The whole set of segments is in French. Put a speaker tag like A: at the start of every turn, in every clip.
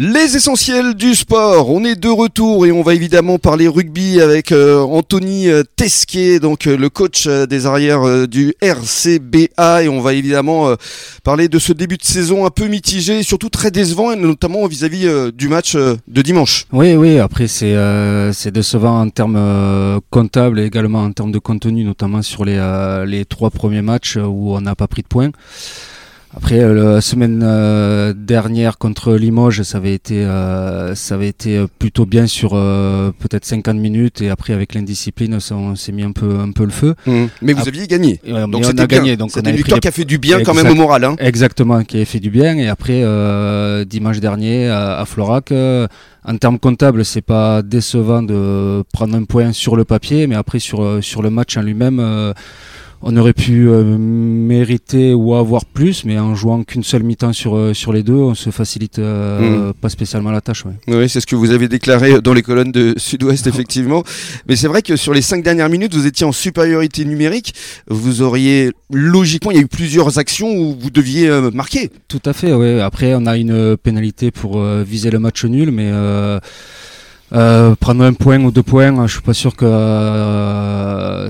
A: Les essentiels du sport, on est de retour et on va évidemment parler rugby avec euh, Anthony euh, Tesquier, donc euh, le coach des arrières du RCBA et on va évidemment parler de ce début de saison un peu mitigé, surtout très décevant, notamment vis-à-vis du match de dimanche.
B: Oui, oui, après c'est c'est décevant en termes comptables et également en termes de contenu, notamment sur les, les trois premiers matchs où on n'a pas pris de points. Après euh, la semaine euh, dernière contre Limoges, ça avait été euh, ça avait été plutôt bien sur peut-être 50 minutes et après avec l'indiscipline, on s'est mis un peu un peu le feu.
A: Mmh. Mais vous aviez gagné.
B: donc c'était gagné. Donc
A: c'était une victoire qui a fait du bien quand même au moral. Hein.
B: Exactement, qui a fait du bien. Et après dimanche dernier à, à Florac. en termes comptables, c'est pas décevant de prendre un point sur le papier, mais après sur sur le match en lui-même, on aurait pu euh, mériter ou avoir plus, mais en jouant qu'une seule mi-temps sur, euh, sur les deux, on se facilite euh, hmm. pas spécialement la tâche.
A: Oui, c'est ce que vous avez déclaré dans les colonnes de Sud-Ouest, effectivement. Mais c'est vrai que sur les cinq dernières minutes, vous étiez en supériorité numérique. Vous auriez logiquement, il y a eu plusieurs actions où vous deviez marquer.
B: Tout à fait, oui. Après, on a une pénalité pour viser le match nul, mais euh, prendre un point ou deux points, je suis pas sûr que euh,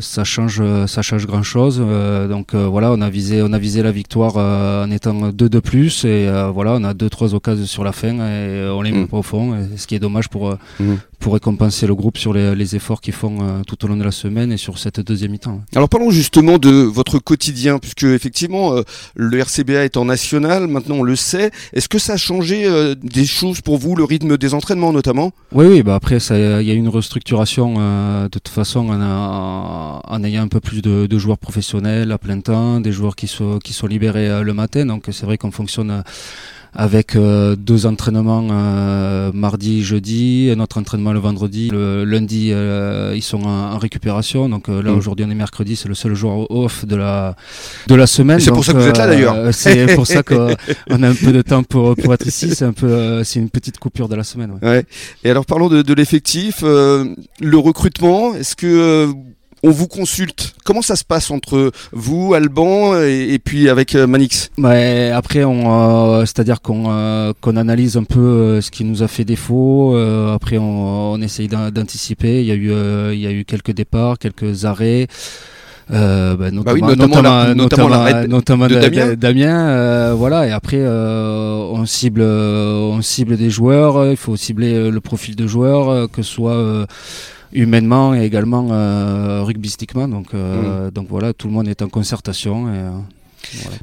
B: ça change, ça change grand chose. Euh, donc voilà, on a visé, on a visé la victoire en étant deux de plus et voilà, on a deux trois occasions sur la fin et on les met mm. pas au fond. ce qui est dommage pour mm. Pour récompenser le groupe sur les, les efforts qu'ils font tout au long de la semaine et sur cette deuxième mi-temps.
A: Alors parlons justement de votre quotidien, puisque effectivement le RCBA est en national, maintenant on le sait. Est-ce que ça a changé des choses pour vous, le rythme des entraînements notamment?
B: Oui, oui. Bah après, il y a une restructuration euh, de toute façon en, ayant un peu plus de, joueurs professionnels à plein temps, des joueurs qui sont, qui sont libérés euh, le matin. Donc c'est vrai qu'on fonctionne euh, avec euh, deux entraînements euh, mardi, jeudi, un autre entraînement le vendredi. Le lundi, euh, ils sont en, récupération. Donc là, mm. aujourd'hui, on est mercredi, c'est le seul jour off de la, de la semaine.
A: C'est pour ça que vous êtes là d'ailleurs.
B: c'est pour ça qu'on a un peu de temps pour, pour être ici. C'est un peu, c'est une petite coupure de la semaine.
A: Ouais. Et alors, parlons de, de l'effectif, le recrutement. Est-ce que on vous consulte. Comment ça se passe entre vous, Alban, et, puis avec euh, Manix?
B: Bah, Après, on, euh, c'est-à-dire qu'on euh, qu'on analyse un peu ce qui nous a fait défaut. après, on, on essaye d'anticiper. Il y a eu il y a eu quelques départs, quelques arrêts.
A: Euh, bah, notamment, notamment, notamment, de,
B: Damien, voilà et après on cible on cible des joueurs il faut cibler le profil de joueurs que ce soit humainement et également euh, rugbystiquement. Donc, euh, mm. donc voilà, tout le monde est en concertation. Et, euh,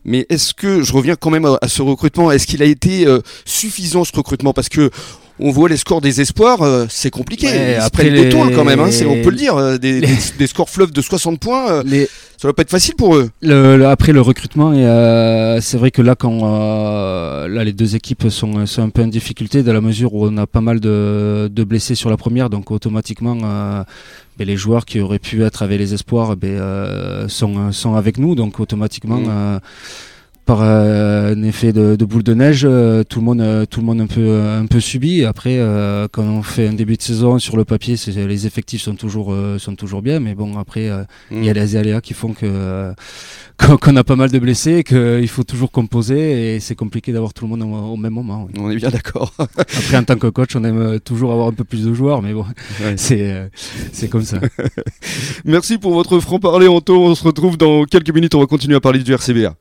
A: Mais est-ce que, je reviens quand même à, ce recrutement, est-ce qu'il a été suffisant ce recrutement? Parce que on voit les scores des espoirs, c'est compliqué. Ils après se prennent des quand même, hein, on peut le dire. Des, des, scores fleuves de 60 points. Les ça va pas être facile pour eux.
B: Le, après le recrutement, euh, c'est vrai que là, quand euh, là les deux équipes sont, sont, un peu en difficulté, dans la mesure où on a pas mal de, de blessés sur la première, donc automatiquement, euh, ben, les joueurs qui auraient pu être avec les espoirs ben, euh, sont, sont avec nous, donc automatiquement. Mmh. Euh, par un effet de, de, boule de neige, tout le monde, tout le monde un peu, un peu subi. Après, quand on fait un début de saison sur le papier, les effectifs sont toujours, sont toujours bien, mais bon, après, il y a mmh. les aléas qui font que qu'on a pas mal de blessés, qu'il faut toujours composer et c'est compliqué d'avoir tout le monde au, même moment.
A: On est bien d'accord.
B: Après, en tant que coach, on aime toujours avoir un peu plus de joueurs, mais bon, c'est c'est comme ça.
A: Merci pour votre franc-parler, Anto. On se retrouve dans quelques minutes. On va continuer à parler du RCBA.